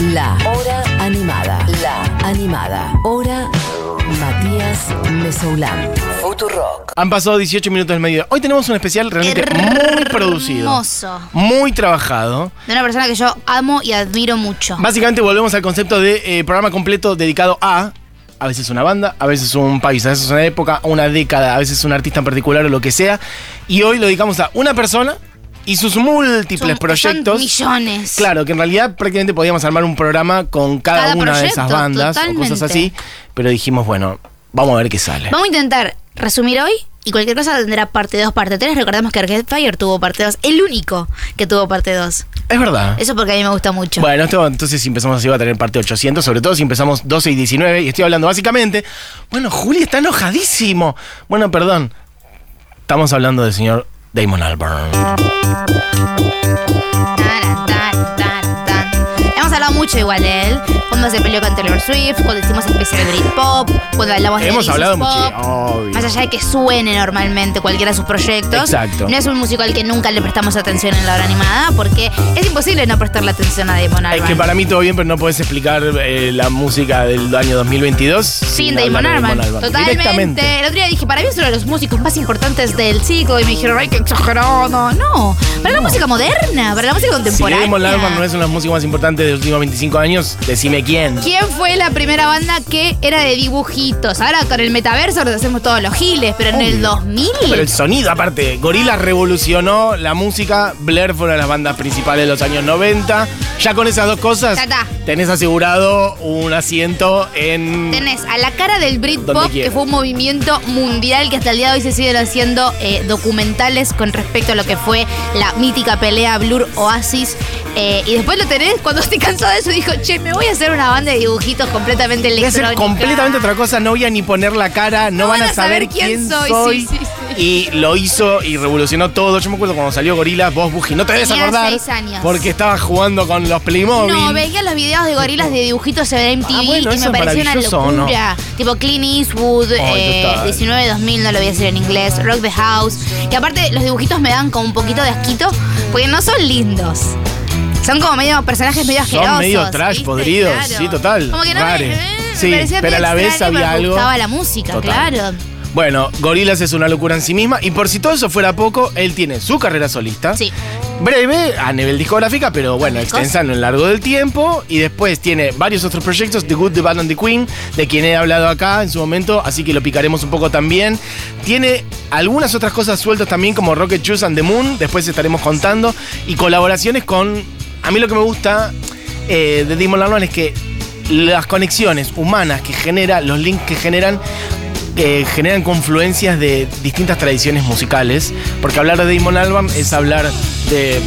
La Hora Animada. La Animada. Hora Matías Mesoulán. Futurock. Han pasado 18 minutos del medio. Hoy tenemos un especial realmente muy producido. Hermoso. Muy trabajado. De una persona que yo amo y admiro mucho. Básicamente volvemos al concepto de eh, programa completo dedicado a a veces una banda, a veces un país, a veces una época, una década, a veces un artista en particular o lo que sea. Y hoy lo dedicamos a una persona y sus múltiples Son- proyectos. Son millones. Claro, que en realidad prácticamente podíamos armar un programa con cada, Cada una de esas bandas o cosas así, pero dijimos, bueno, vamos a ver qué sale. Vamos a intentar resumir hoy y cualquier cosa tendrá parte 2, parte 3. Recordemos que Arcade Fire tuvo parte 2, el único que tuvo parte 2. Es verdad. Eso porque a mí me gusta mucho. Bueno, esto entonces si empezamos así va a tener parte 800, sobre todo si empezamos 12 y 19, y estoy hablando básicamente, bueno, Juli está enojadísimo. Bueno, perdón, estamos hablando del señor Damon Albarn. Hemos hablado mucho igual de él. Cuando se peleó con Taylor Swift, cuando hicimos especial de Britpop, cuando hablamos de Hemos This hablado mucho. Más allá de que suene normalmente cualquiera de sus proyectos. Exacto. No es un músico al que nunca le prestamos atención en la hora animada, porque es imposible no prestarle atención a Damon Es Albarn. que para mí todo bien, pero no puedes explicar eh, la música del año 2022 Sin Damon hablar de Albarn. Totalmente. El otro día dije, para mí es uno de los músicos más importantes del siglo. Y me dijeron, ay, qué exagerado. No, para la música moderna, para la música Si contemporánea. Damon Albarn no es una de las músicas más importantes de los últimos 25 años, decime quién. ¿Quién fue la primera banda que era de dibujitos? Ahora con el metaverso nos hacemos todos los giles, pero en el Obvio. 2000. Pero el sonido, aparte, Gorilla revolucionó la música. Blair fue una de las bandas principales de los años 90. Ya con esas dos cosas, tenés asegurado un asiento en. Tenés a la cara del Britpop, que fue un movimiento mundial que hasta el día de hoy se siguen haciendo eh, documentales con respecto a lo que fue la mítica pelea Blur Oasis. Eh, y después lo tenés, cuando estoy cansado de eso, dijo, che, me voy a hacer una banda de dibujitos completamente Voy a hacer completamente otra cosa, no voy a ni poner la cara, no, van a saber quién, soy. Sí. Y lo hizo y revolucionó todo. Yo me acuerdo cuando salió Gorilla, vos, Buji, no te debes Tenía acordar. seis años. Porque estabas jugando con los Playmobil. No, veía los videos de gorilas de dibujitos en MTV Ah, bueno, y eso me es pareció una maravilloso, ¿o no? locura. Tipo Clint Eastwood, Ay, eh, total. 19-2000, no lo voy a decir en inglés, Rock the House. Que aparte los dibujitos me dan como un poquito de asquito porque no son lindos. Son como medio personajes medio Son asquerosos. medio trash, ¿viste? podridos, Claro. sí, total, Como que no me, eh, Sí, me pero a la vez había me algo- gustaba la música, Total. claro. Bueno, Gorillaz es una locura en sí misma. Y por si todo eso fuera poco, él tiene su carrera solista. Sí. Breve a nivel discográfica, pero bueno, extensa en lo largo del tiempo. Y después tiene varios otros proyectos, The Good, The Bad and The Queen, de quien he hablado acá en su momento, así que lo picaremos un poco también. Tiene algunas otras cosas sueltas también, como Rocket Juice and the Moon, después estaremos contando. Y colaboraciones con. A mí lo que me gusta eh, de Damon Albarn es que las conexiones humanas que genera, los links que generan, eh, generan confluencias de distintas tradiciones musicales. Porque hablar de Damon Albarn es hablar de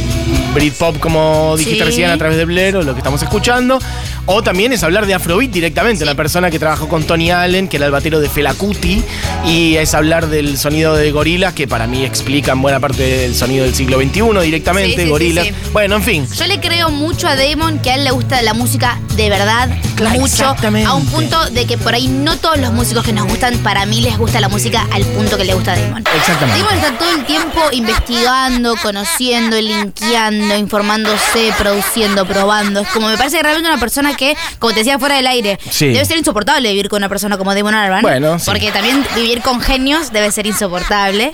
Britpop, como dijiste Sí. recién, a través de Blair, o lo que estamos escuchando. O también es hablar de Afrobeat directamente, una persona que trabajó con Tony Allen, que era el batero de Fela Kuti, y es hablar del sonido de gorilas, que para mí explican buena parte del sonido del siglo XXI directamente, Sí, sí, gorilas. sí, sí. Bueno, en fin. Yo le creo mucho a Damon que a él le gusta la música de verdad, Claro, mucho, a un punto de que por ahí no todos los músicos que nos gustan, para mí les gusta la música al punto que le gusta a Damon. Exactamente. Damon está todo el tiempo investigando, conociendo, linkeando, informándose, produciendo, probando. Es como me parece que realmente una persona que, como te decía fuera del aire, Sí. debe ser insoportable vivir con una persona como Damon Albarn. Bueno, sí. Porque también vivir con genios debe ser insoportable.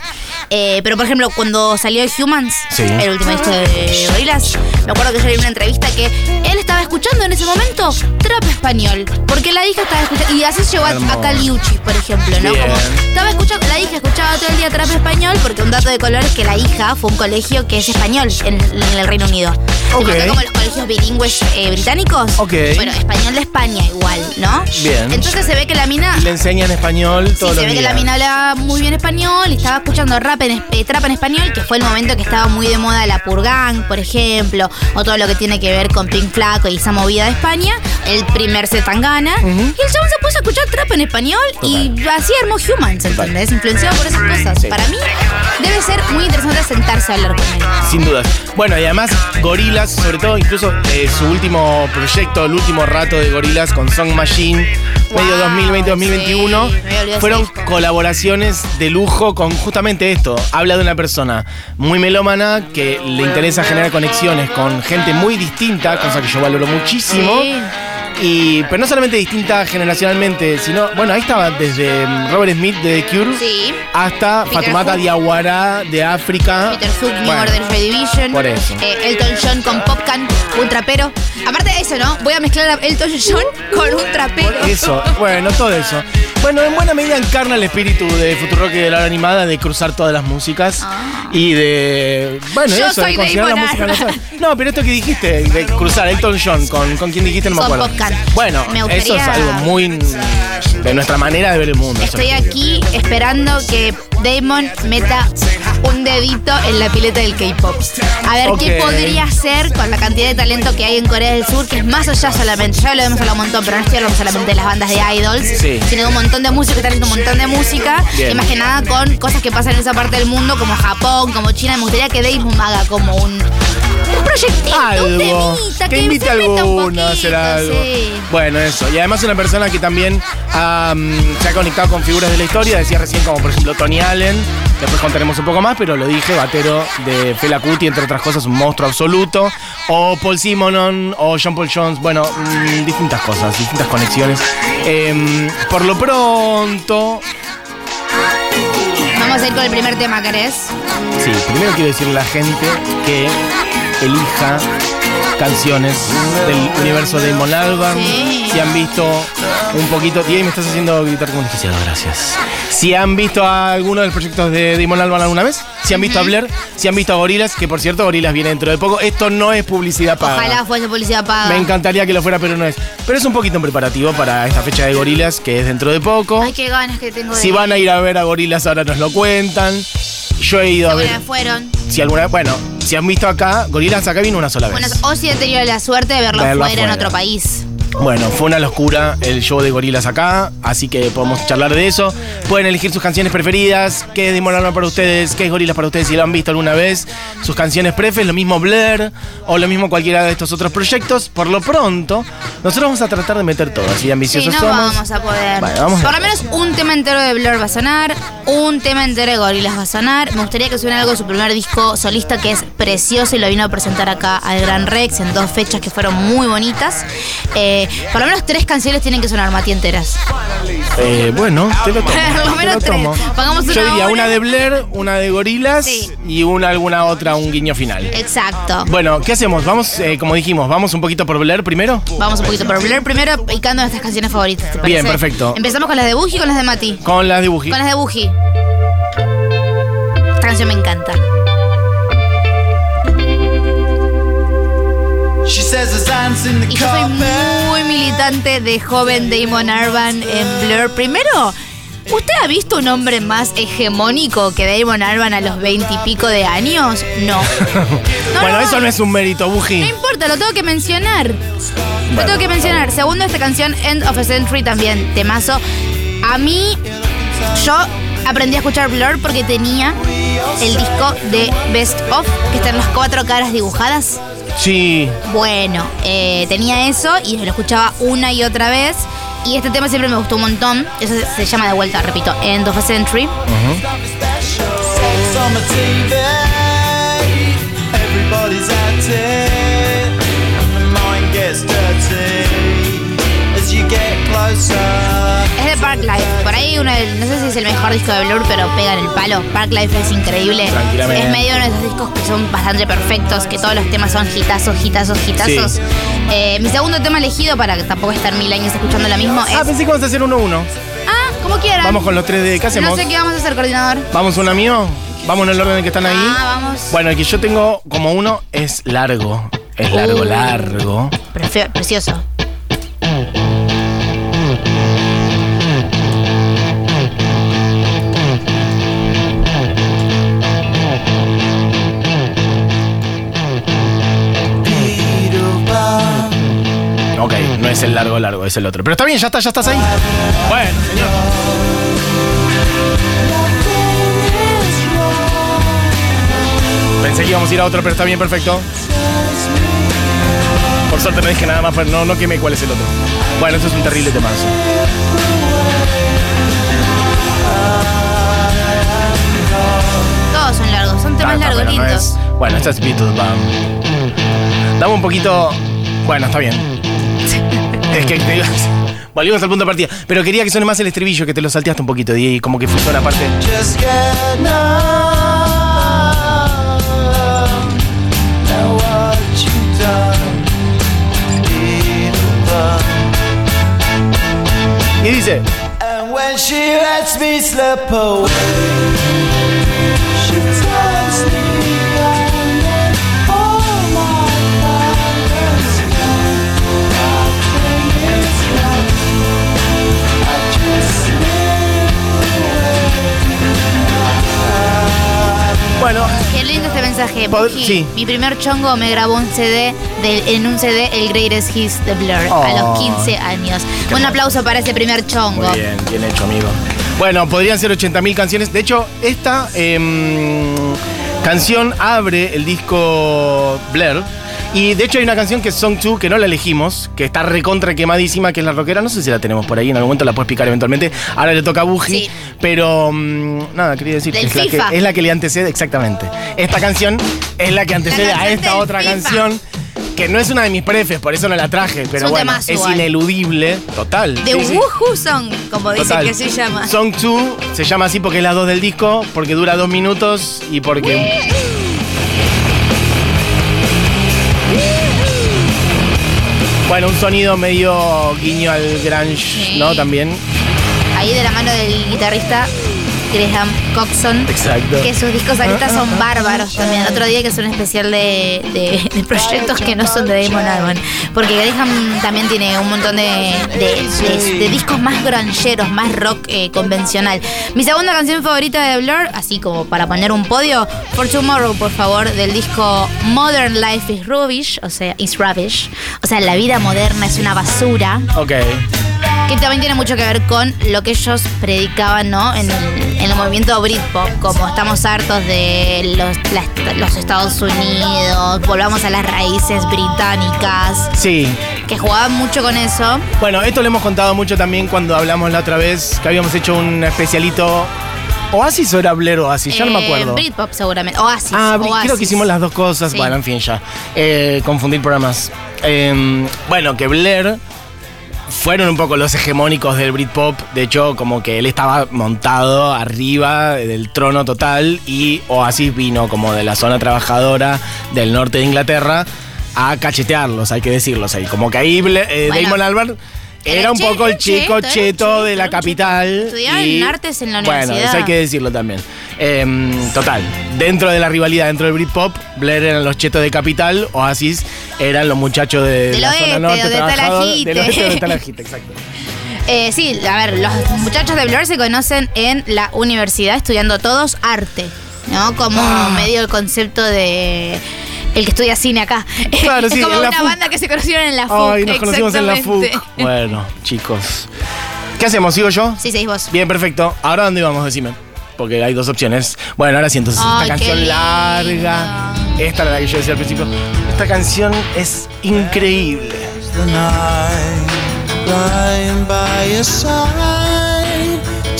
Eh, pero por ejemplo, cuando salió Humans, Sí. el último disco de Gorillaz, me acuerdo que yo vi una entrevista que él estaba escuchando en ese momento trap español. Porque la hija estaba escuchando. Y así llegó a, a Caliuchis, por ejemplo, ¿no? Bien. Como estaba escuchando, la hija escuchaba todo el día trap español, porque un dato de color es que la hija fue a un colegio que es español en, en el Reino Unido. Ok. Tipo, acá como los colegios bilingües eh, británicos. Ok. Bueno, español de España igual, ¿no? Bien. Entonces se ve que la mina le enseñan español Sí, todos se ve que la mina hablaba muy bien español y estaba escuchando rap en, eh, trap en español, que fue el momento que estaba muy de moda la Purgang, por ejemplo, o todo lo que tiene que ver con Pink Flaco y esa movida de España, el primer Zetangana. Y el chabón se puso a escuchar trap en español y así armó Humans, ¿entendés? Influenciado por esas cosas. Sí. Para mí debe ser muy interesante sentarse a hablar con él. Sin dudas. Bueno, y además, Gorilas, sobre todo, incluso eh, su último proyecto, el último rato de Gorilas con Song Machine, medio Wow, 2020-2021, sí, me había olvidado fueron colaboraciones de lujo con justamente esto. Habla de una persona muy melómana que le interesa generar conexiones con gente muy distinta, cosa que yo valoro muchísimo. Sí. Y, pero no solamente distinta generacionalmente, sino, bueno, ahí estaba desde mm, Robert Smith de The Cure Sí. hasta Peter Fatumata Hook. Diawara de África. Peter Hook, New Bueno, Order por eso. Eh, Elton John con Popcan, un trapero. Aparte de eso, ¿no? Voy a mezclar a Elton John con un trapero. Por eso, bueno, todo eso. Bueno, en buena medida encarna el espíritu de Futurock y de la hora animada de cruzar todas las músicas Ah. y de. Bueno, Yo eso, soy de considerar la música. Albarn. No, pero esto que dijiste, de cruzar Elton John con, con quien dijiste, no me acuerdo. Bueno, Me eso es gustaría- algo muy de nuestra manera de ver el mundo. Estoy aquí esperando que Damon meta un dedito en la pileta del K-pop. A ver qué podría hacer con la cantidad de talento que hay en Corea del Sur, que es más allá solamente, ya lo hemos hablado un montón, pero no estoy hablando solamente de las bandas de idols, Sí. sino de un montón de están haciendo un montón de música, Bien. y más que nada con cosas que pasan en esa parte del mundo, como Japón, como China. Me gustaría que Damon haga como un, algo temita, que que, invite a alguno a hacer algo. sí. Bueno, eso. Y además una persona que también am, se ha conectado con figuras de la historia. Decía recién como por ejemplo Tony Allen. Después contaremos un poco más, pero lo dije, batero de Fela Kuti, entre otras cosas, un monstruo absoluto. O Paul Simonon, o John Paul Jones. Bueno, mm, distintas cosas, distintas conexiones. Em, por lo pronto, Vamos a ir con el primer tema, ¿querés? Sí, primero quiero decirle a la gente que elija canciones del universo de Damon Albarn. Sí. Si han visto un poquito. Y ahí me estás haciendo gritar como un desquiciado, gracias. Si han visto a alguno de los proyectos de Damon Albarn alguna vez, si han visto a Blair, si han visto a Gorilas, que por cierto, Gorilas viene dentro de poco. Esto no es publicidad paga. Ojalá fuese publicidad paga. Me encantaría que lo fuera, pero no es. Pero es un poquito en preparativo para esta fecha de Gorilas, que es dentro de poco. Ay, qué ganas que tengo de Si van a ir a ver a Gorilas, ahora nos lo cuentan. Yo he ido a ver. Fueron. Si alguna bueno, si han visto acá, Gorilas acá vino una sola vez. Bueno, o si he tenido la suerte de verlo, Verlo fuera en afuera. otro país. Bueno, fue una locura el show de Gorilas acá, así que podemos charlar de eso. Pueden elegir sus canciones preferidas, qué es Albarn para ustedes, qué es Gorilas para ustedes si lo han visto alguna vez, sus canciones prefes, lo mismo Blair o lo mismo cualquiera de estos otros proyectos. Por lo pronto, nosotros vamos a tratar de meter todo, así de Sí, ambiciosos no somos. vamos a poder. Vamos Por lo menos un tema entero de Blur va a sonar, un tema entero de Gorillaz va a sonar. Me gustaría que suene algo de su primer disco solista que es precioso y lo vino a presentar acá al Gran Rex en dos fechas que fueron muy bonitas. Eh, por lo menos tres canciones tienen que sonar, Mati, enteras. Eh, bueno, te lo tomo. Por lo te menos lo tres. tomo. Pongamos Yo una diría hora. una de Blair, una de Gorilas Sí. y una alguna otra, un guiño final. Exacto. Bueno, ¿qué hacemos? Vamos, eh, como dijimos, vamos un poquito por Blair primero. Vamos un poquito por Blur primero picando nuestras canciones favoritas, ¿te? Bien, perfecto. Empezamos con las de Boogie y con las de Mati. Con las de Buji. Con las de Boogie. Esta canción me encanta. Y yo soy muy militante de joven Damon Albarn en Blur. Primero, ¿usted ha visto un hombre más hegemónico que Damon Albarn a los veintipico de años? No. No, bueno, no, eso no es un mérito, No Buji. importa, lo tengo que mencionar. Lo tengo que mencionar. Segundo, esta canción, End of a Century, también temazo. A mí, yo aprendí a escuchar Blur porque tenía el disco de Best Of, que están las cuatro caras dibujadas. Sí. Bueno, eh, tenía eso y lo escuchaba una y otra vez. Y este tema siempre me gustó un montón. Eso se, se llama de vuelta, repito, End of a Century. Sex on Parklife. Por ahí uno del- no sé si es el mejor disco de Blur, pero pega en el palo. Parklife es increíble. Tranquilamente. Es medio uno de esos discos que son bastante perfectos, que todos los temas son hitazos, hitazos, hitazos. Sí. Eh, mi segundo tema elegido, para que tampoco estar mil años escuchando lo mismo, es. Ah, pensé que vamos a hacer uno uno. Ah, como quieran. Vamos con los tres de. ¿Qué hacemos? No sé qué vamos a hacer, coordinador. ¿Vamos uno mío? ¿Vamos en el orden en que están ahí? Ah, vamos. Bueno, el que yo tengo como uno es largo. Es largo, Uh. largo. Precioso. Ok, no es el largo, largo, es el otro. Pero está bien, ya está, ya estás ahí. Bueno, señor. Pensé que íbamos a ir a otro, pero está bien, perfecto. Por suerte no dije nada más, pero no, no quemé cuál es el otro. Bueno, eso es un terrible temazo. todos son largos, son temas Ah, largos, no es- Bueno, esta es Beatles Dame un poquito. Bueno, está bien. Es que te- volvimos al punto de partida. Pero quería que suene más el estribillo, que te lo salteaste un poquito, y como que fuera parte. Just get numb. Now what you done? Beetlejuice. Y dice. And when she lets me slip away, sí. Mi primer chongo me grabó un CD de- en un CD el Greatest Hits de Blur a los 15 años. Un aplauso para ese primer chongo. Muy bien, bien hecho, amigo. Bueno, podrían ser 80.000 canciones. De hecho, esta em, canción abre el disco Blair. Y de hecho hay una canción que es Song 2, que no la elegimos, que está recontra quemadísima, que es la rockera. No sé si la tenemos por ahí, en algún momento la puedes picar eventualmente. Ahora le toca a Buji. Sí. Pero mm, nada, quería decir que es, la que es la que le antecede, exactamente. Esta canción es la que antecede a esta otra FIFA. canción. Que no es una de mis prefes, por eso no la traje. Pero bueno, es igual. ineludible. Total. The Sí. Woohoo Song, como dice Total. que se llama. Song 2 se llama así porque es la 2 del disco, porque dura dos minutos y porque. Bueno, un sonido medio guiño al grunge, Sí. ¿no? También. Ahí de la mano del guitarrista Graham Coxon. Exacto. Que sus discos solistas son bárbaros también. Otro día que es un especial de, de- de proyectos que no son de Damon Albarn. Porque Graham también tiene un montón de, discos más granjeros, más rock eh, convencional. Mi segunda canción favorita de Blur, así como para poner un podio, For Tomorrow, por favor, del disco Modern Life is Rubbish, o sea, is rubbish. O sea, la vida moderna es una basura Ok. que también tiene mucho que ver con lo que ellos predicaban ¿no? en, el, en el movimiento Britpop, como estamos hartos de los, Estados Unidos, volvamos a las raíces británicas, Sí. que jugaban mucho con eso. Bueno, esto lo hemos contado mucho también cuando hablamos la otra vez, que habíamos hecho un especialito. ¿Oasis o era Blair Oasis? Ya no me Eh, acuerdo. Britpop seguramente, Oasis. Ah, Oasis. creo que hicimos las dos cosas. Sí. Bueno, en fin, ya. Eh, confundir programas. Eh, bueno, que Blair fueron un poco los hegemónicos del Britpop. De hecho, como que él estaba montado arriba del trono total y Oasis vino como de la zona trabajadora del norte de Inglaterra a cachetearlos, hay que decirlos ahí. Como que ahí eh, Bueno. Damon Albarn Era un poco el chico cheto, de la capital. Estudiaba en artes en la Bueno, universidad. eso hay que decirlo también. Em, total, dentro de la rivalidad, dentro del Britpop, Blair eran los chetos de Capital, Oasis eran los muchachos de Del la oeste, zona norte, de trabajador, Talajite. del oeste de Talajite, exacto. Eh, sí, a ver, los muchachos de Blur se conocen en la universidad estudiando todos arte, ¿no? Como Ah. medio el concepto de el que estudia cine acá. Claro, es sí, como en la una FUC. banda que se conocieron en la FUC. Ay, nos conocimos en la FUC. exactamente. Bueno, chicos. ¿Qué hacemos? ¿Sigo yo? Sí, seguís vos. Bien, perfecto. ¿Ahora dónde vamos? Decime. Porque hay dos opciones. Bueno, ahora sí, entonces Ay, esta qué canción lindo. larga. Esta era la que yo decía al principio. Esta canción es increíble. the night lying by your side tender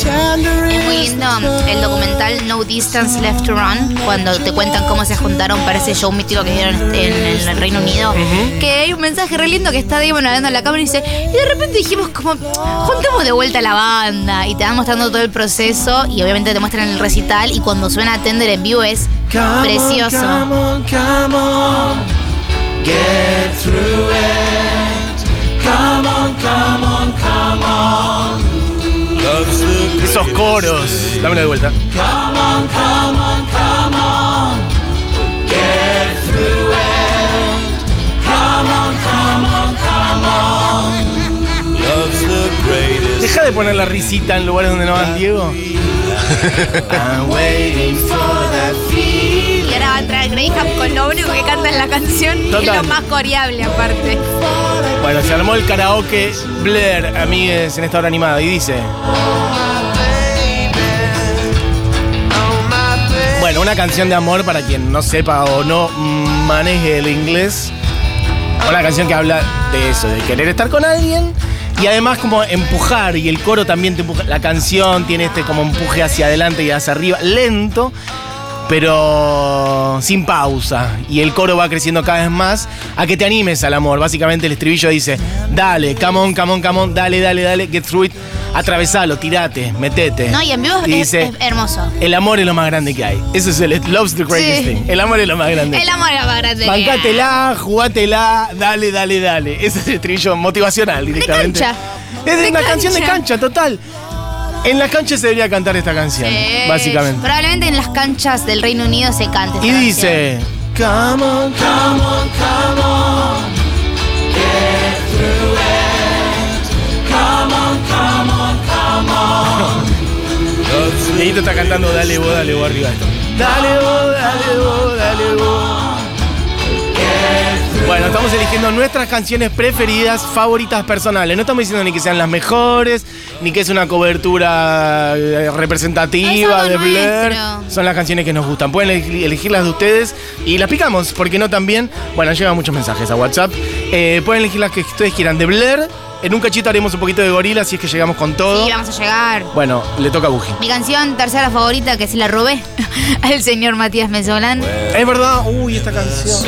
Es muy lindo el documental No Distance Left to Run, cuando te cuentan cómo se juntaron para ese show mítico que dieron en, el Reino Unido. Que hay un mensaje re lindo que está Damon hablando en la cámara y dice, y de repente dijimos como, juntemos de vuelta la banda y te van mostrando todo el proceso y obviamente te muestran el recital y cuando suena Tender en vivo es precioso. Come on, come on. Get through it. Come on, come on, come on. Esos coros. Dámelo de vuelta. Come on, come on, come on. Deja de poner la risita en lugares donde no van Diego. va a Graham con lo único que canta en la canción es Total. lo más coreable aparte. Bueno, se armó el karaoke Blair, amigues, en esta hora animada. Y dice. Bueno, una canción de amor para quien no sepa o no maneje el inglés. Una canción que habla de eso, de querer estar con alguien y además como empujar y el coro también te empuja. La canción tiene este como empuje hacia adelante y hacia arriba, lento, pero sin pausa. Y el coro va creciendo cada vez más a que te animes al amor. Básicamente el estribillo dice, dale, come on, come on, come on, dale, dale, dale, get through it, atravesalo, tirate, metete. No, y en vivo Y es, dice, es hermoso. el amor es lo más grande que hay. Eso es el Love's the greatest Sí. thing. El amor es lo más grande. El amor es más grande. Bancátela, jugátela, dale, dale, dale. Ese es el estribillo motivacional directamente. cancha. Es de, De una canción de cancha. cancha, total. En las canchas se debería cantar esta canción, Sí. básicamente. Probablemente en las canchas del Reino Unido se cante. esta Y canción. dice, come on, come on, come on. Dieguito está cantando Dale vos, dale vos arriba esto. Dale vos, dale vos, nuestras canciones preferidas, favoritas personales. No estamos diciendo ni que sean las mejores, ni que es una cobertura eh, representativa de Blair. nuestro. Son las canciones que nos gustan. Pueden elegir elegir las de ustedes y las picamos, porque no también. Bueno, llegan muchos mensajes a WhatsApp. Eh, pueden elegir las que ustedes quieran de Blair. En un cachito haremos un poquito de gorila si es que llegamos con todo. Sí, vamos a llegar. Bueno, le toca a Buji. Mi canción tercera favorita, que se la robé al señor Matías Mesolán. Es verdad, uy, esta canción.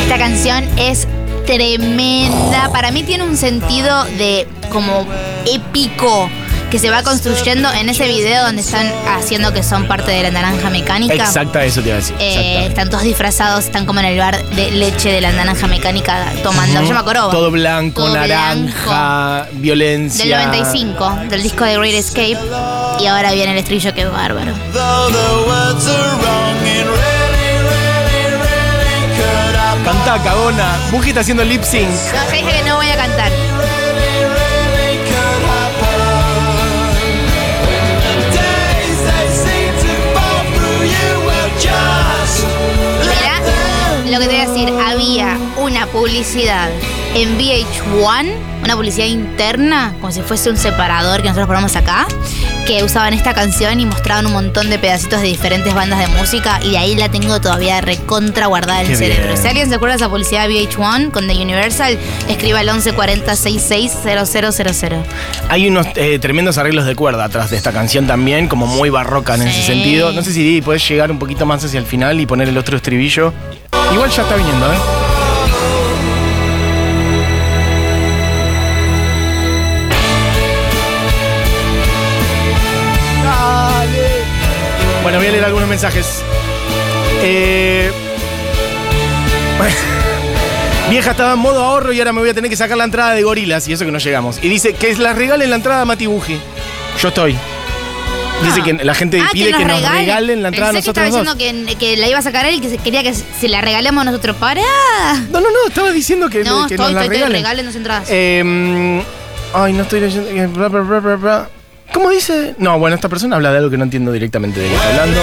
Esta canción es tremenda. Para mí tiene un sentido de como épico que se va construyendo en ese video donde están haciendo que son parte de la naranja mecánica. Exacta, eso te iba a decir. Eh, están todos disfrazados, están como en el bar de leche de la naranja mecánica tomando. Yo me acuerdo. Todo blanco, Todo naranja, violencia. Del 95, del disco de Great Escape. Y ahora viene el estribillo que bárbaro. Could have Cantá, cagona. Buji está haciendo lip sync. No, ya dije que no voy a cantar. Lo que te voy a decir, había una publicidad en VH1, una publicidad interna, como si fuese un separador que nosotros ponemos acá, que usaban esta canción y mostraban un montón de pedacitos de diferentes bandas de música y de ahí la tengo todavía recontra guardada en el cerebro. bien. Si alguien se acuerda de esa publicidad de VH1 con The Universal, escriba al 1140 660000. Hay unos eh, tremendos arreglos de cuerda atrás de esta canción también, como muy barroca en ese sentido. No sé si Didi puedes llegar un poquito más hacia el final y poner el otro estribillo. Igual ya está viniendo, ¿eh? Bueno, voy a leer algunos mensajes. Eh, Vieja estaba en modo ahorro y ahora me voy a tener que sacar la entrada de gorilas y eso que no llegamos. Y dice que la regalen la entrada a Mati Buji. Yo estoy. Dice que la gente Ah, pide que, nos regale. regalen la entrada a Pensé que nosotros estaba dos. diciendo que, que la iba a sacar él y que se- quería que se la regalemos nosotros. ¡Para! No, no, no, estaba diciendo que, No, que estoy, nos la estoy, estoy, regalen. regalen las entradas. Eh, ay, no estoy leyendo. eh, bla, bla, bla, bla, bla. ¿Cómo dice? No, bueno, esta persona habla de algo que no entiendo directamente de qué está hablando.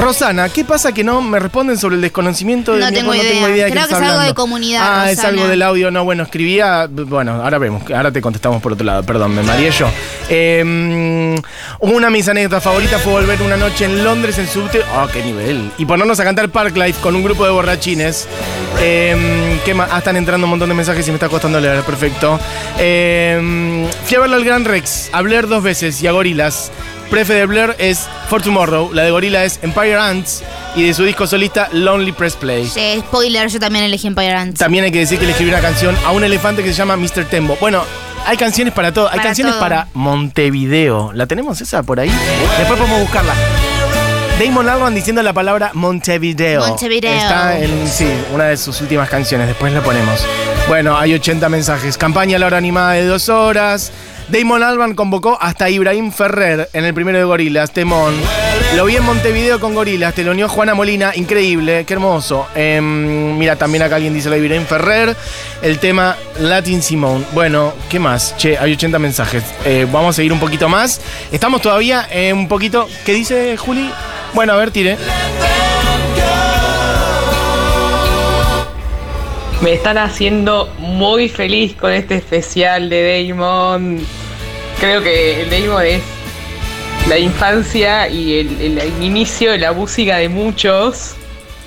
Rosana, ¿qué pasa que no me responden sobre el desconocimiento de No mi tengo no idea. tengo idea de Creo que es algo de comunidad, Ah, es algo del audio. No, bueno, escribía. Bueno, ahora vemos. Ahora te contestamos por otro lado. Perdón, me mareé yo. Eh, una de mis anécdotas favoritas fue volver una noche en Londres en subte. ¡Oh, qué nivel! Y ponernos a cantar Parklife con un grupo de borrachines. Eh, ¿qué más? Ah, están entrando un montón de mensajes y me está costando leer. Perfecto. Eh, fui a verlo al Gran Rex, a Blair dos veces y a Gorilas. Prefe de Blair es For Tomorrow, la de Gorila es Empire Ants y de su disco solista Lonely Press Play. Sí, spoiler, yo también elegí Empire Ants. También hay que decir que le escribió una canción a un elefante que se llama Mr. Tembo. Bueno, hay canciones para todo. Hay Para canciones todo. para Montevideo. ¿La tenemos esa por ahí? Después podemos buscarla. Damon Albarn diciendo la palabra Montevideo. Montevideo. Está en, sí, una de sus últimas canciones. Después la ponemos. Bueno, hay 80 mensajes. Campaña a la hora animada de dos horas. Damon Albarn convocó hasta Ibrahim Ferrer en el primero de Gorilas, Temón. Lo vi en Montevideo con Gorilas, te lo unió Juana Molina, increíble, qué hermoso. Em, mira, también acá alguien dice lo Ibrahim Ferrer, el tema Latin Simone. Bueno, ¿qué más? Che, hay 80 mensajes. Eh, vamos a seguir un poquito más. Estamos todavía eh, un poquito. ¿Qué dice Juli? Bueno, a ver, tire. Me están haciendo muy feliz con este especial de Damon. Creo que el Damon es la infancia y el, el- el inicio de la música de muchos.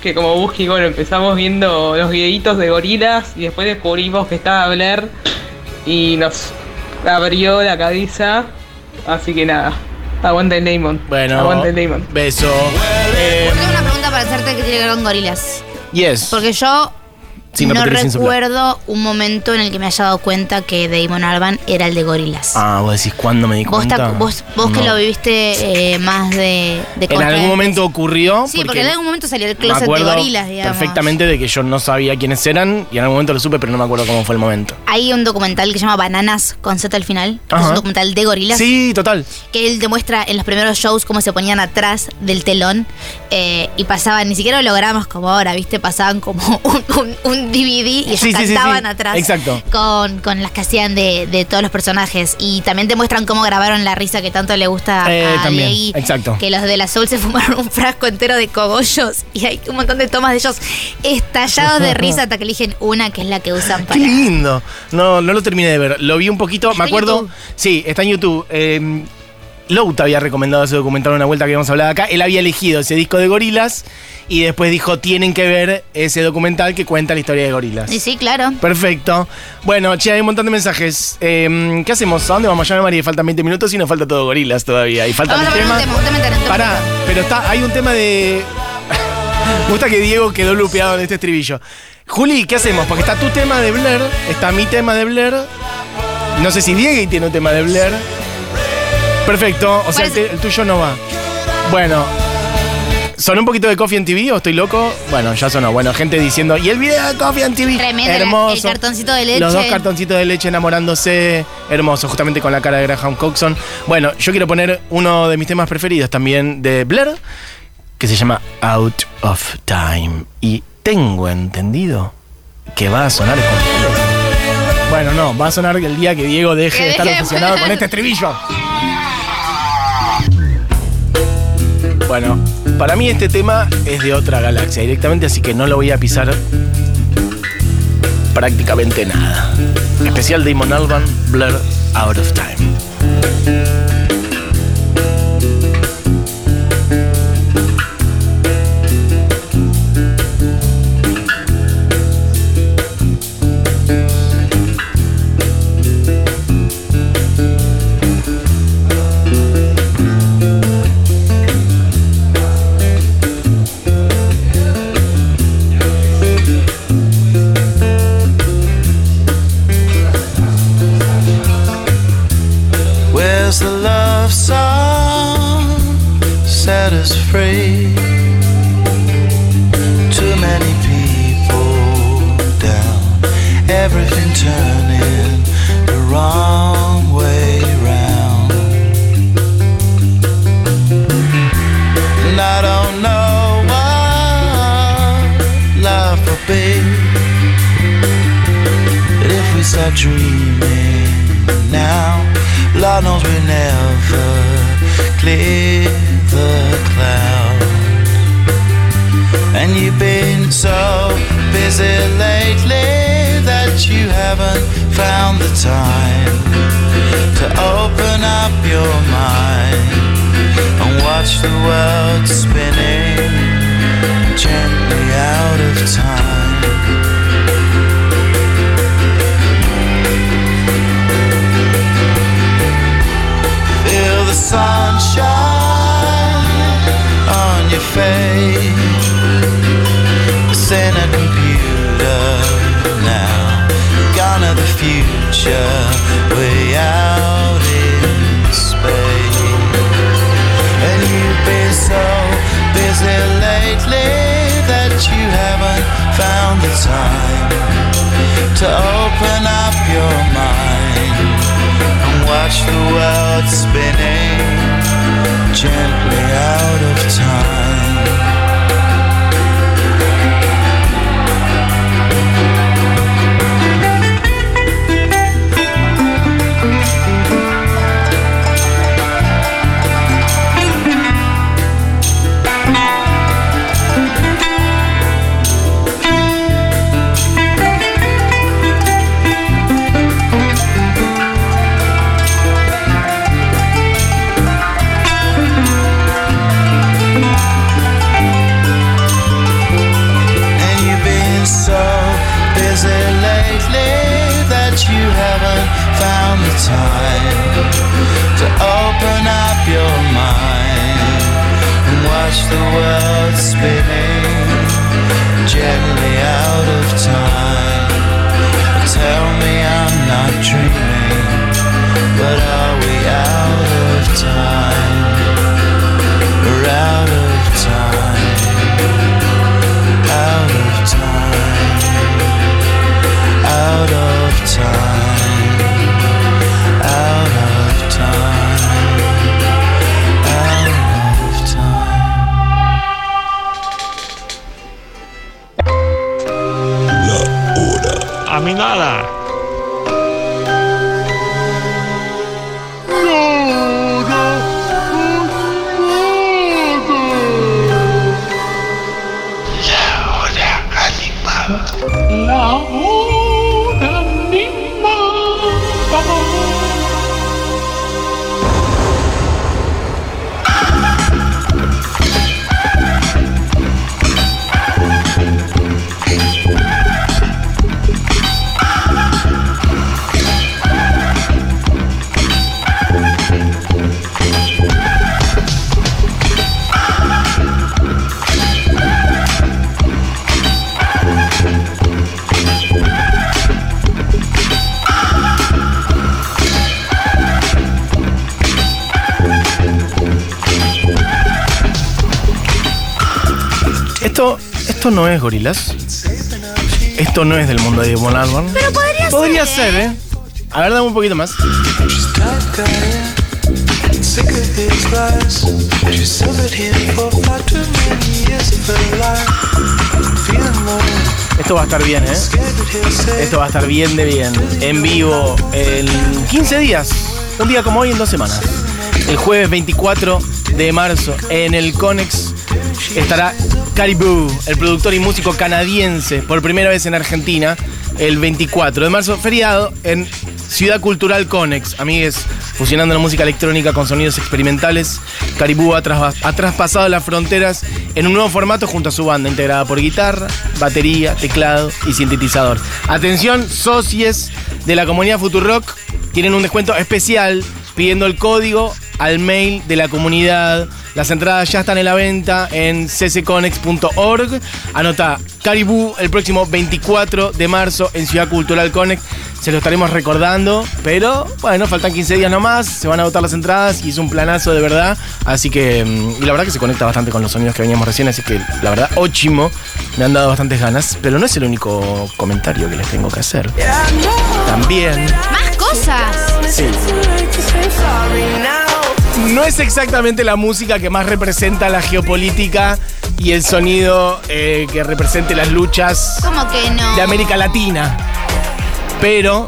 Que como Busky, bueno, empezamos viendo los videitos de gorilas y después descubrimos que estaba Blair y nos abrió la cabeza. Así que nada, Aguanta el Damon. Bueno, Aguanta el Damon. beso. Eh, Tengo una pregunta para hacerte que tiene que ver con gorilas. yes. Porque yo Sin no sin recuerdo un momento en el que me haya dado cuenta que Damon Alban era el de gorilas. Ah, vos decís, ¿cuándo me di Vos, cuenta? ta- vos, vos que lo viviste eh, más de, de En algún momento ocurrió. Sí, porque, en algún momento salió el closet de gorilas, digamos. perfectamente de que yo no sabía quiénes eran y en algún momento lo supe, pero no me acuerdo cómo fue el momento. Hay un documental que se llama Bananas con Z al final. que Es un documental de gorilas. Sí, total. que él demuestra en los primeros shows cómo se ponían atrás del telón eh, y pasaban ni siquiera hologramas como ahora, ¿viste? Pasaban como un, un- un DVD y ellos Sí, sí, sí, sí. cantaban atrás Exacto. Con, con las que hacían de, de todos los personajes. Y también te muestran cómo grabaron la risa que tanto le gusta Eh, a también, exacto. Que los de la Soul se fumaron un frasco entero de cogollos y hay un montón de tomas de ellos estallados de risa hasta que eligen una que es la que usan Qué para... lindo. No, no lo terminé de ver. Lo vi un poquito. Me acuerdo. YouTube. Sí, está en YouTube. Eh, Lou te había recomendado ese documental una vuelta que habíamos hablado acá. Él había elegido ese disco de gorilas y después dijo: tienen que ver ese documental que cuenta la historia de gorilas. Sí, sí, claro. Perfecto. Bueno, che, hay un montón de mensajes. Eh, ¿Qué hacemos? ¿A dónde vamos a llamar, María? Faltan 20 minutos y nos falta todo gorilas todavía. Y falta Vamos a mi poner un tema. Pará, pero está, hay un tema de. Me gusta que Diego quedó lupeado en este estribillo. Juli, ¿qué hacemos? Porque está tu tema de Blair, está mi tema de Blair. No sé si Diego tiene un tema de Blair. Perfecto, o sea, el, Parece- te- el tuyo no va. Bueno, ¿sonó un poquito de Coffee en TV o estoy loco? Bueno, ya sonó. Bueno, gente diciendo, ¿y el video de Coffee en TV? Tremendo, Hermoso. el cartoncito de leche. Los dos cartoncitos de leche enamorándose. Hermoso, justamente con la cara de Graham Coxon. Bueno, yo quiero poner uno de mis temas preferidos también de Blair, que se llama Out of Time. Y tengo entendido que va a sonar con Bueno, no, va a sonar el día que Diego deje Que de estar deje de obsesionado con este estribillo. Bueno, para mí este tema es de otra galaxia directamente, así que no lo voy a pisar prácticamente nada. Especial Damon Alban, Blur Out of Time. Face. It's in computer now. Gone to the future, way out in space. And you've been so busy lately that you haven't found the time to watch the world spinning gently out of time. time to open up your mind and watch the world spinning gently out of time. Tell me I'm not dreaming, but are we out of time? nada. No es gorilas. Esto no es del mundo de Damon Albarn. Pero podría, Podría ser. ser, ¿eh? A ver, dame un poquito más. Esto va a estar bien, ¿eh? Esto va a estar bien de bien. En vivo en 15 días. Un día como hoy en dos semanas. El jueves 24 de marzo en el Conex estará Caribou, el productor y músico canadiense, por primera vez en Argentina, el 24 de marzo, feriado en Ciudad Cultural Conex. Amigues, fusionando la música electrónica con sonidos experimentales, Caribou ha, traspasado las fronteras en un nuevo formato junto a su banda, integrada por guitarra, batería, teclado y sintetizador. Atención, socies de la comunidad Futurock tienen un descuento especial pidiendo el código al mail de la comunidad. Las entradas ya están en la venta en ccconex.org. Anota Caribú el próximo 24 de marzo en Ciudad Cultural Conex. Se lo estaremos recordando, pero bueno, faltan 15 días nomás. Se van a agotar las entradas y es un planazo de verdad. Así que, mm, y la verdad que se conecta bastante con los sonidos que veníamos recién. Así que, la verdad, óchimo. Me han dado bastantes ganas, pero no es el único comentario que les tengo que hacer. También. Más cosas. Sí. No es exactamente la música que más representa la geopolítica y el sonido eh, que represente las luchas ¿Cómo que no? de América Latina. Pero,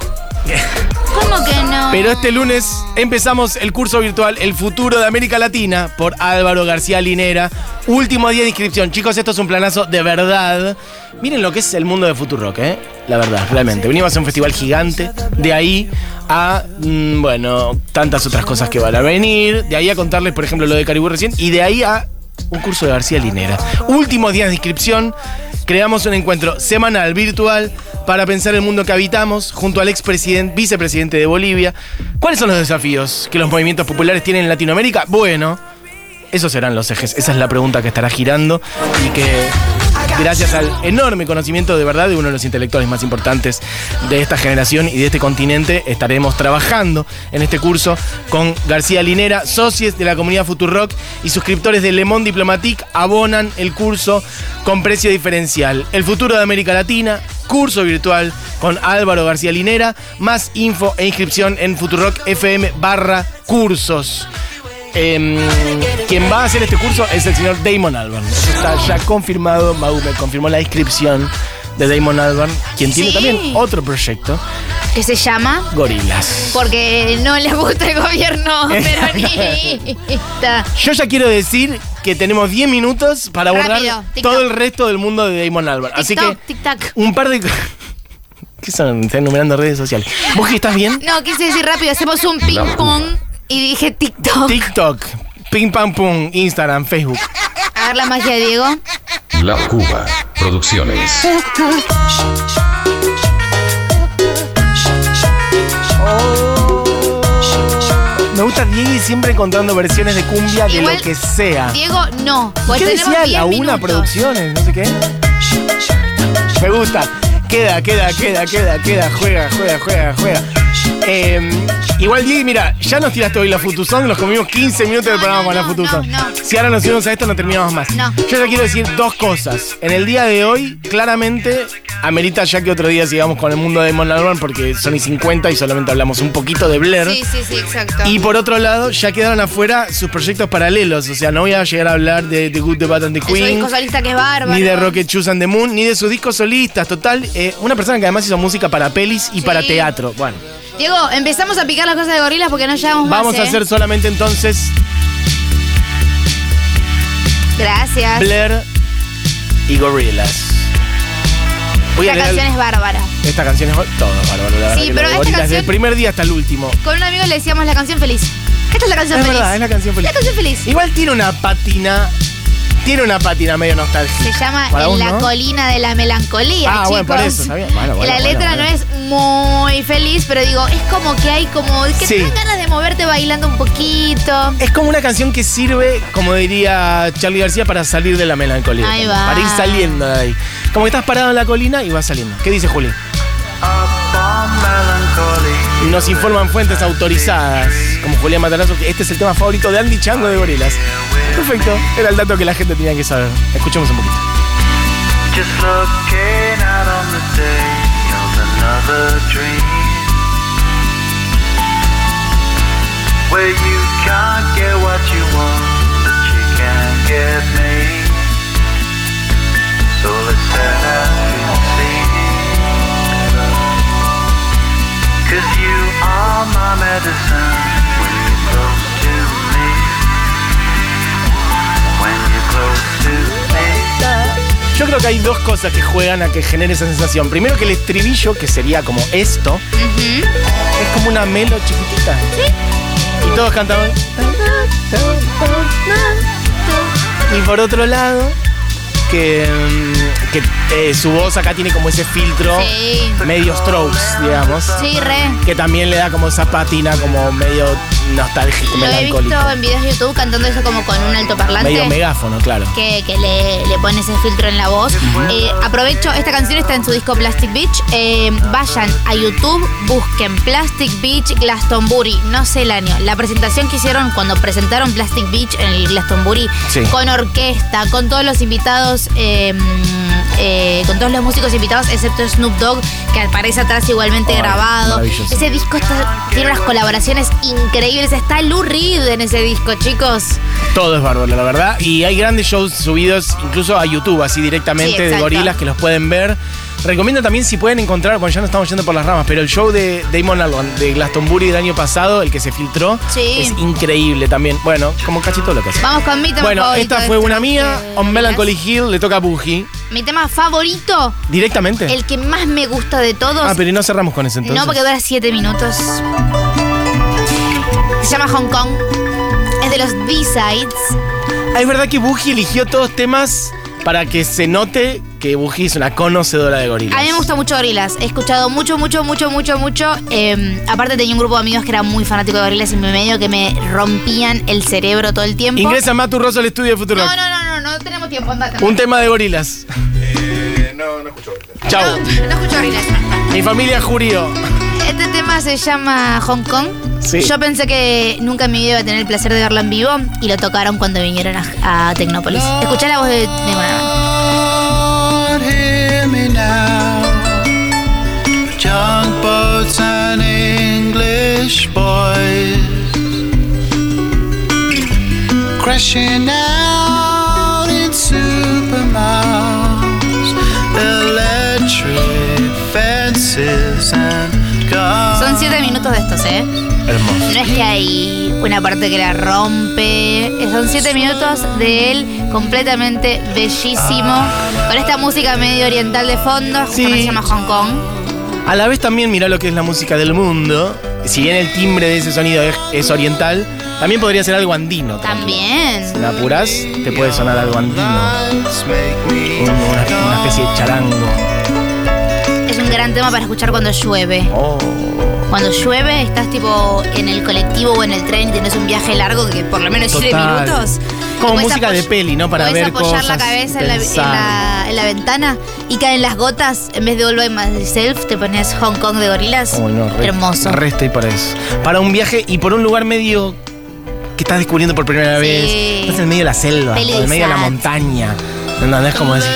¿Cómo que no? Pero este lunes empezamos el curso virtual El futuro de América Latina por Álvaro García Linera. Último día de inscripción. Chicos, esto es un planazo de verdad. Miren lo que es el mundo de Futurock, ¿eh? La verdad, realmente. Venimos a un festival gigante. De ahí a, mm, bueno, tantas otras cosas que van a venir. De ahí a contarles, por ejemplo, lo de Caribú recién. Y de ahí a un curso de García Linera. Últimos días de inscripción. Creamos un encuentro semanal virtual para pensar el mundo que habitamos junto al expresidente, vicepresidente de Bolivia. ¿Cuáles son los desafíos que los movimientos populares tienen en Latinoamérica? Bueno, esos serán los ejes. Esa es la pregunta que estará girando y que gracias al enorme conocimiento de verdad de uno de los intelectuales más importantes de esta generación y de este continente, estaremos trabajando en este curso con García Linera, socios de la comunidad Futurock y suscriptores de Le Monde Diplomatique abonan el curso con precio diferencial. El futuro de América Latina, curso virtual con Álvaro García Linera, más info e inscripción en Futurock FM barra cursos. Em, quien va a hacer este curso es el señor Damon Albarn. Eso está ya confirmado. Mau me confirmó la inscripción de Damon Albarn, quien tiene Sí. también otro proyecto, ¿Qué se llama? Gorilas. Porque no les gusta el gobierno peronista. Yo ya quiero decir que tenemos 10 minutos para abordar Rápido, todo el resto del mundo de Damon Albarn. Así que TikTok. un par de... ¿Qué son? Están enumerando redes sociales. ¿Vos que estás bien? No, quise decir rápido, hacemos un ping pong y dije TikTok. TikTok, Ping Pam Pum, Instagram, Facebook. A ver la magia de Diego. La Cuba Producciones. Me gusta Dieguis siempre encontrando versiones de cumbia de Igual, lo que sea. Diego, no. Pues ¿Qué decía 10 la una minutos. producciones? No sé qué. Me gusta. Queda, queda, queda, queda, queda. Juega, juega, juega, juega. Eh, igual, Diego, mira, ya nos tiraste hoy la Futuzón, nos comimos 15 minutos del programa con la no. Si ahora nos subimos a esto, no terminamos más. No. Yo ya quiero decir dos cosas. En el día de hoy, claramente, amerita ya que otro día sigamos con el mundo de Mon Albarn porque son y 50 y solamente hablamos un poquito de Blair. Sí, sí, sí, exacto. Y por otro lado, ya quedaron afuera sus proyectos paralelos. O sea, no voy a llegar a hablar de The Good, The Bad and The De su Queen. disco solista que es bárbaro. Ni de Rocket Shoes and the Moon, ni de sus discos solistas. Total, eh, una persona que además hizo música para pelis y Sí. para teatro. Bueno, Diego, empezamos a picar las cosas de gorilas porque no llevamos más. vamos a ¿eh? hacer solamente entonces Gracias. Blair y Gorillaz. Voy Esta canción es bárbara. esta canción es todo bárbaro, la verdad. Sí, que pero lo de esta Gorillaz, canción- Desde el primer día hasta el último. Con un amigo le decíamos la canción feliz. Esta es la canción Es feliz. verdad, es la canción feliz. La canción feliz. Igual tiene una pátina. Tiene una pátina medio nostálgica. Se llama Para En vos, la ¿no? colina de la melancolía, Ah, chicos. bueno, por eso, está bien. Bueno, bueno, la bueno, letra bueno. no es muy feliz, pero digo, es como que hay como que Sí. te dan ganas de moverte bailando un poquito. Es como una canción que sirve, como diría Charlie García, para salir de la melancolía. Ahí va. Para ir saliendo de ahí. Como que estás parado en la colina y vas saliendo. ¿Qué dice Juli? Nos informan fuentes autorizadas, como Julián Matarazo, que este es el tema favorito de Andy Chango de Gorilas. Perfecto, era el dato que la gente tenía que saber. Escuchemos un poquito. Get me So let's set you are my medicine when you're close to me When you're close to me Yo creo que hay dos cosas que juegan a que genere esa sensación. Primero que el estribillo, que sería como esto, es como una melo chiquitita. Y todos cantaban. Y por otro lado, que, mm, que eh, su voz acá tiene como ese filtro Sí. medio strokes, digamos. Sí, re. Que también le da como esa patina como medio nostálgico, Lo he visto en videos de YouTube cantando eso como con un altoparlante. Medio megáfono, claro. que, que le, le pone ese filtro en la voz. Eh, aprovecho, esta canción está en su disco Plastic Beach. Eh, vayan a YouTube, busquen Plastic Beach Glastonbury, no sé el año. La presentación que hicieron cuando presentaron Plastic Beach en el Glastonbury, Sí. con orquesta, con todos los invitados, eh, eh, con todos los músicos invitados, excepto Snoop Dogg, que aparece atrás igualmente Ay, grabado. maravilloso. Ese disco está- tiene unas colaboraciones increíbles. Está Lou Reed en ese disco, chicos. Todo es bárbaro, la verdad. Y hay grandes shows subidos incluso a YouTube, así directamente Sí, de gorilas que los pueden ver. Recomiendo también si pueden encontrar, bueno, ya no estamos yendo por las ramas, pero el show de Damon Albarn de Glastonbury del año pasado, el que se filtró, Sí. es increíble también. Bueno, como casi todo lo que hace. Vamos con mi tema Bueno, favorito esta fue este una mía. de On. Melancholy Hill le toca a Boogie. Mi tema favorito, ¿Directamente? el que más me gusta de todos. ah, pero y no cerramos con ese entonces. no, porque dura 7 minutos. Se llama Hong Kong. Es de los B-Sides. Ah, es verdad que Boogie eligió todos temas para que se note que Boogie es una conocedora de gorilas. A mí me gusta mucho Gorilas. He escuchado mucho, mucho, mucho, mucho, mucho. Eh, aparte tenía un grupo de amigos que eran muy fanáticos de Gorilas y me medio que me rompían el cerebro todo el tiempo. Ingresa Matu Rosso al estudio de Futuro. No, no, no, no, no tenemos tiempo. Andate. Un tema de gorilas. no, no escucho. Chau. No, no escucho Gorilas. Mi familia jurió. Este tema se llama Hong Kong. Sí. Yo pensé que nunca en mi vida iba a tener el placer de verlo en vivo y lo tocaron cuando vinieron a, a Tecnópolis. Escuchá la voz de, and English boys crashing out 7 minutos de estos, ¿eh? Hermoso. No es que hay una parte que la rompe. Son 7 minutos de él completamente bellísimo. Ah. Con esta música medio oriental de fondo, justamente sí. se llama Hong Kong. A la vez también mirá lo que es la música del mundo. Si bien el timbre de ese sonido es, oriental, también podría ser algo andino. También. Si la apuras, te puede sonar algo andino. Una, una especie de charango. Es un gran tema para escuchar cuando llueve. Oh. Cuando llueve, estás tipo en el colectivo o en el tren y tenés un viaje largo que por lo menos lleve Total. minutos. Como Y música de peli, ¿no? Para ver apoyar la cosas, cabeza en la, en, la, en la ventana y caen las gotas. En vez de All by Myself, te pones Hong Kong de gorilas. Uy, no, re- Hermoso. re estoy para eso. Para un viaje y por un lugar medio que estás descubriendo por primera Sí. vez. Estás en medio de la selva, en medio de la montaña. ¿Entendés? Como decir,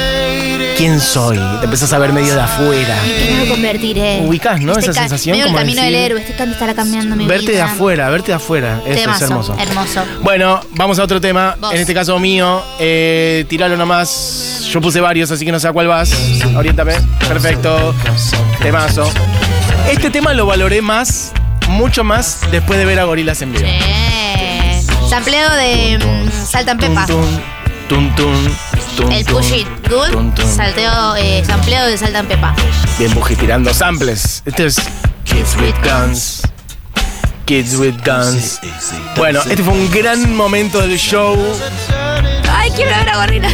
¿quién soy? Te empezás a ver medio de afuera. ¿En qué me convertiré? Ubicás, ¿no? Este Esa sensación medio el como camino decir- del héroe. Este canto estará cambiando mi Verte de afuera, verte de afuera. Eso Temazo, es hermoso. hermoso. Bueno, vamos a otro tema. Vos. En este caso mío. Eh, tiralo nomás. Yo puse varios, así que no sé a cuál vas. Oriéntame. Perfecto. Temazo. Este tema lo valoré más, mucho más, después de ver a Gorilas en vivo. Eh, Sampleo de mm, Saltan Pepa. Tum, tum, El Push It Good. Salteo, eh, sampleo de Saltan Pepa. Bien, Buji tirando samples. Este es Kids with Guns. Kids with Guns. Bueno, este fue un gran momento del show. Ay, quiero ver a gorilas.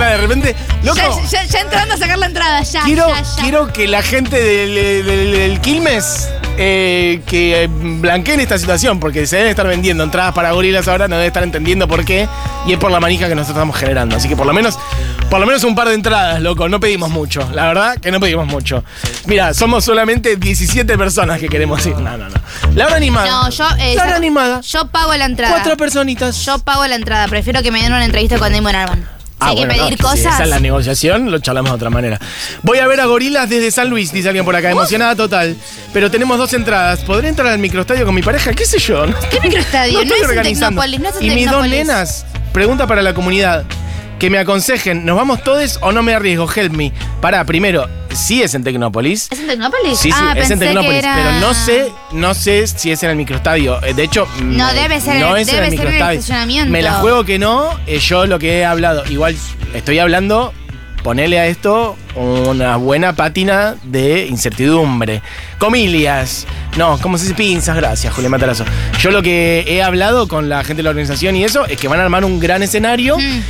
De repente. Loco, Ya, ya- ya entrando a sacar la entrada, ya. quiero, ya, ya. quiero que la gente del, del- del Quilmes. eh, que blanqueen esta situación, porque se deben estar vendiendo entradas para gorilas ahora, no deben estar entendiendo por qué, y es por la manija que nosotros estamos generando. Así que por lo menos, por lo menos un par de entradas, loco, no pedimos mucho. La verdad que no pedimos mucho. Mira, somos solamente 17 personas que queremos ir. No, no, no. La hora animada. No, yo. eh, la hora yo- animada. Yo pago la entrada. Cuatro personitas. Yo pago la entrada. Prefiero que me den una entrevista con Damon Albarn. Si hay que Ah, pedir no, Si cosas. esa es la negociación, lo charlamos de otra manera. Voy a ver a Gorilas desde San Luis, dice alguien por acá, emocionada total. Pero tenemos dos entradas. ¿Podré entrar al microestadio con mi pareja? ¿Qué sé yo? No ¿Qué microestadio? no No, estoy es organizando. Tecnópolis, no es en y mis dos nenas, pregunta para la comunidad. Que me aconsejen, ¿nos vamos todos o no me arriesgo? Help me. Pará, primero, sí es en Tecnópolis. ¿Es en Tecnópolis? Sí, sí, ah, es en Tecnópolis, era- pero no sé, no sé si es en el microestadio. Eh, De hecho, No, me- debe ser- no es debe en el ser el estacionamiento. Me la juego que no. eh, yo lo que he hablado, igual estoy hablando, ponele a esto una buena pátina de incertidumbre. Comillas. No, ¿cómo se dice? Pinzas, gracias, Julián Matarazo. Yo lo que he hablado con la gente de la organización y eso es que van a armar un gran escenario. Mm.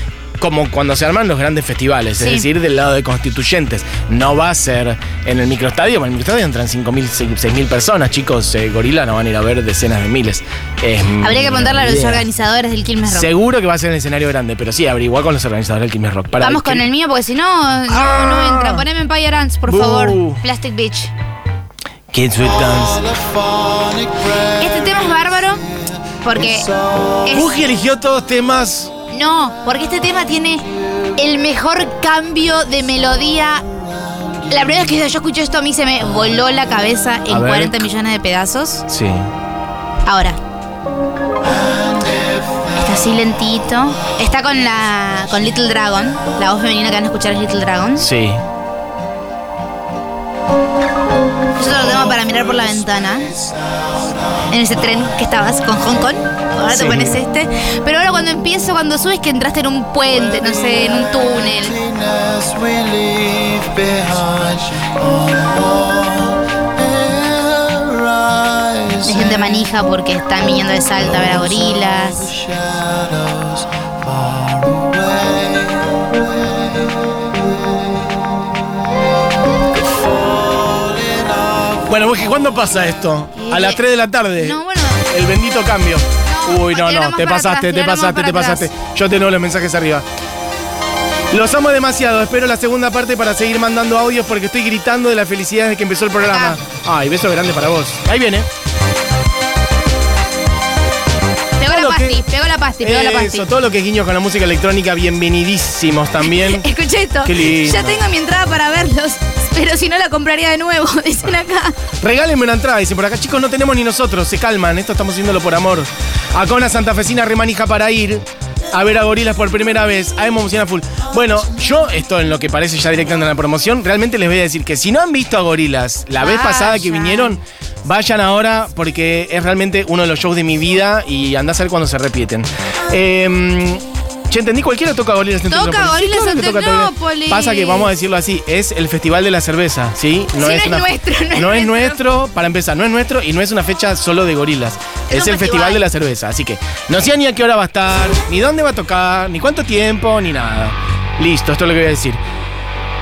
Como cuando se arman los grandes festivales, Sí. es decir, del lado de constituyentes. No va a ser en el microestadio, en el microestadio entran 5.000, 6.000 personas, chicos. eh, gorila no van a ir a ver decenas de miles. Es Habría que preguntarle a los organizadores del Quilmes Rock. Seguro que va a ser en el escenario grande, pero sí, averiguar con los organizadores del Quilmes Rock. Para Vamos con que- el mío porque si no, no, no entra. Poneme Empire Ants, por favor. Plastic Beach. Kids with Guns. Este tema es bárbaro porque es. Buji eligió todos temas. No, porque este tema tiene el mejor cambio de melodía. La primera vez que yo escuché esto a mí se me voló la cabeza en ver. 40 millones de pedazos. Sí. Ahora. Está así lentito. Está con la. con Little Dragon. La voz femenina que van a escuchar es Little Dragon. Sí. Es otro tema para mirar por la ventana. En ese tren que estabas con Hong Kong. Ahora Sí. te pones este. Pero ahora cuando empiezo, cuando subes que entraste en un puente, no sé, en un túnel. De gente manija porque están viniendo de Salta a ver a gorilas. Bueno, Buji, ¿cuándo pasa esto? A las 3 de la tarde. No, bueno. El bendito cambio. No, Uy, no, no, te pasaste, atrás, te pasaste, te pasaste. atrás. Yo te nuevo los mensajes arriba. Los amo demasiado, espero la segunda parte para seguir mandando audios porque estoy gritando de la felicidad de que empezó el programa. Ay, beso grande para vos. Ahí viene. Pegó la pasti, pegó la pasti, pegó la pasti. Eso, todo lo que es guiño con la música electrónica, bienvenidísimos también. Escuché esto. Qué lindo. Ya tengo mi entrada para verlos, pero si no la compraría de nuevo, dicen acá. Regálenme una entrada, dicen por acá. Chicos, no tenemos ni nosotros, se calman, esto estamos haciéndolo por amor. Acá una santafesina remanija para ir a ver a gorilas por primera vez. A emociona full. Bueno, yo, esto en lo que parece ya directamente en la promoción, realmente les voy a decir que si no han visto a gorilas la vez pasada que Vayan. vinieron, vayan ahora porque es realmente uno de los shows de mi vida y andás a ver cuando se repiten. Eh, Che, entendí, cualquiera toca gorilas en Toca Tecnópolis. Gorilas claro en Tecnópolis. Pasa que, vamos a decirlo así, es el festival de la cerveza, ¿sí? Sí, no es nuestro, no es no es nuestro. nuestro, para empezar, no es nuestro y no es una fecha solo de gorilas. Es, Es el festival. festival de la cerveza. Así que no sé ni a qué hora va a estar, ni dónde va a tocar, ni cuánto tiempo, ni nada. Listo, esto es lo que voy a decir.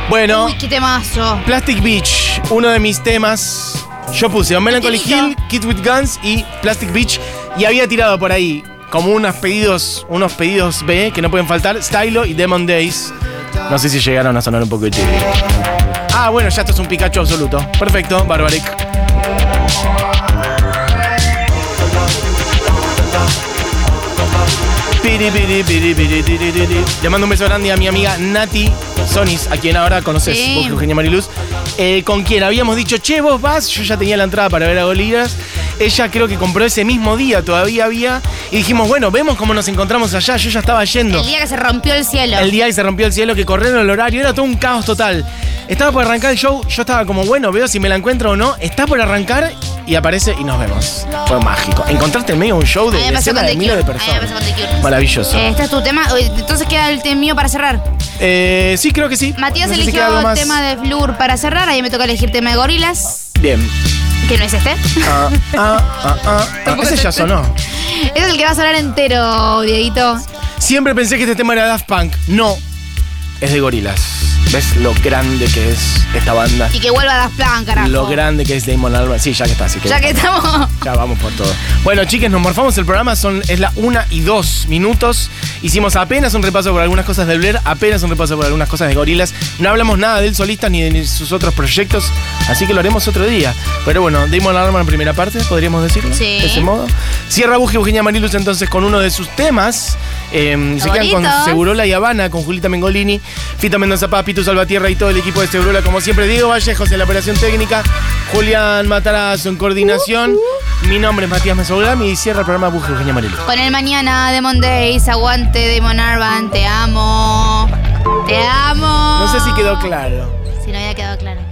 Bueno, Uy, qué temazo. Plastic Beach, uno de mis temas. Yo puse On Melancholy. Hill, Kids with Guns y Plastic Beach. Y había tirado por ahí como unos pedidos, unos pedidos B que no pueden faltar, Stylo y Demon Days. No sé si llegaron a sonar un poco de chile. Ah, bueno, ya esto es un Pikachu absoluto. Perfecto, Barbaric. Le mando un beso grande a mi amiga Nati Sonis, a quien ahora conoces, Sí. vos, Eugenia Mariluz, eh, con quien habíamos dicho, che, vos vas, yo ya tenía la entrada para ver a Goliras. Ella creo que compró ese mismo día, todavía había. Y dijimos, bueno, vemos cómo nos encontramos allá. Yo ya estaba yendo. El día que se rompió el cielo. El día que se rompió el cielo, que corrieron el horario, era todo un caos total. Estaba por arrancar el show, yo estaba como, bueno, veo si me la encuentro o no. Está por arrancar y aparece y nos vemos. Fue mágico. Encontrarte en medio de un show de decenas de miles de personas. Maravilloso. Eh, este es tu tema. Entonces queda el tema mío para cerrar. Eh, sí, creo que sí. Matías No eligió el tema de Blur para cerrar. Ahí me toca elegir tema de gorilas, Bien. Que no es este. Ah, ah, ah, ah, ah. Ese es ya este. sonó. Es el que va a sonar entero, Dieguito. Siempre pensé que este tema era Daft Punk. No. Es de gorilas. ¿Ves lo grande que es esta banda? Y que vuelva a Daft Punk, carajo. Lo grande que es Damon Albarn. Sí, ya que está. Así que Ya que estamos. Ya vamos por todo. Bueno, chicas, nos morfamos el programa. Son, es la 1 y 2 minutos. Hicimos apenas un repaso por algunas cosas de Blair, apenas un repaso por algunas cosas de Gorilas. No hablamos nada del solista ni de sus otros proyectos, así que lo haremos otro día. Pero bueno, Damon Albarn en primera parte, podríamos decirlo. Sí. De ese modo. Cierra Buji Eugenia Mariluz entonces con uno de sus temas. Eh, se quedan con. Segurola y Habana, con Julita Mengolini, Fita Mendoza Paz, Pitu Salvatierra y todo el equipo de Segurola, como siempre. Diego Vallejos en la operación técnica, Julián Matarazo en coordinación. Mi nombre es Matías Mesoulami y cierra el programa Buji Eugenia Mariluz. Con el mañana, Demon Days, aguante, Demon Arban, te amo. Te amo. No sé si quedó claro. Si no había quedado claro.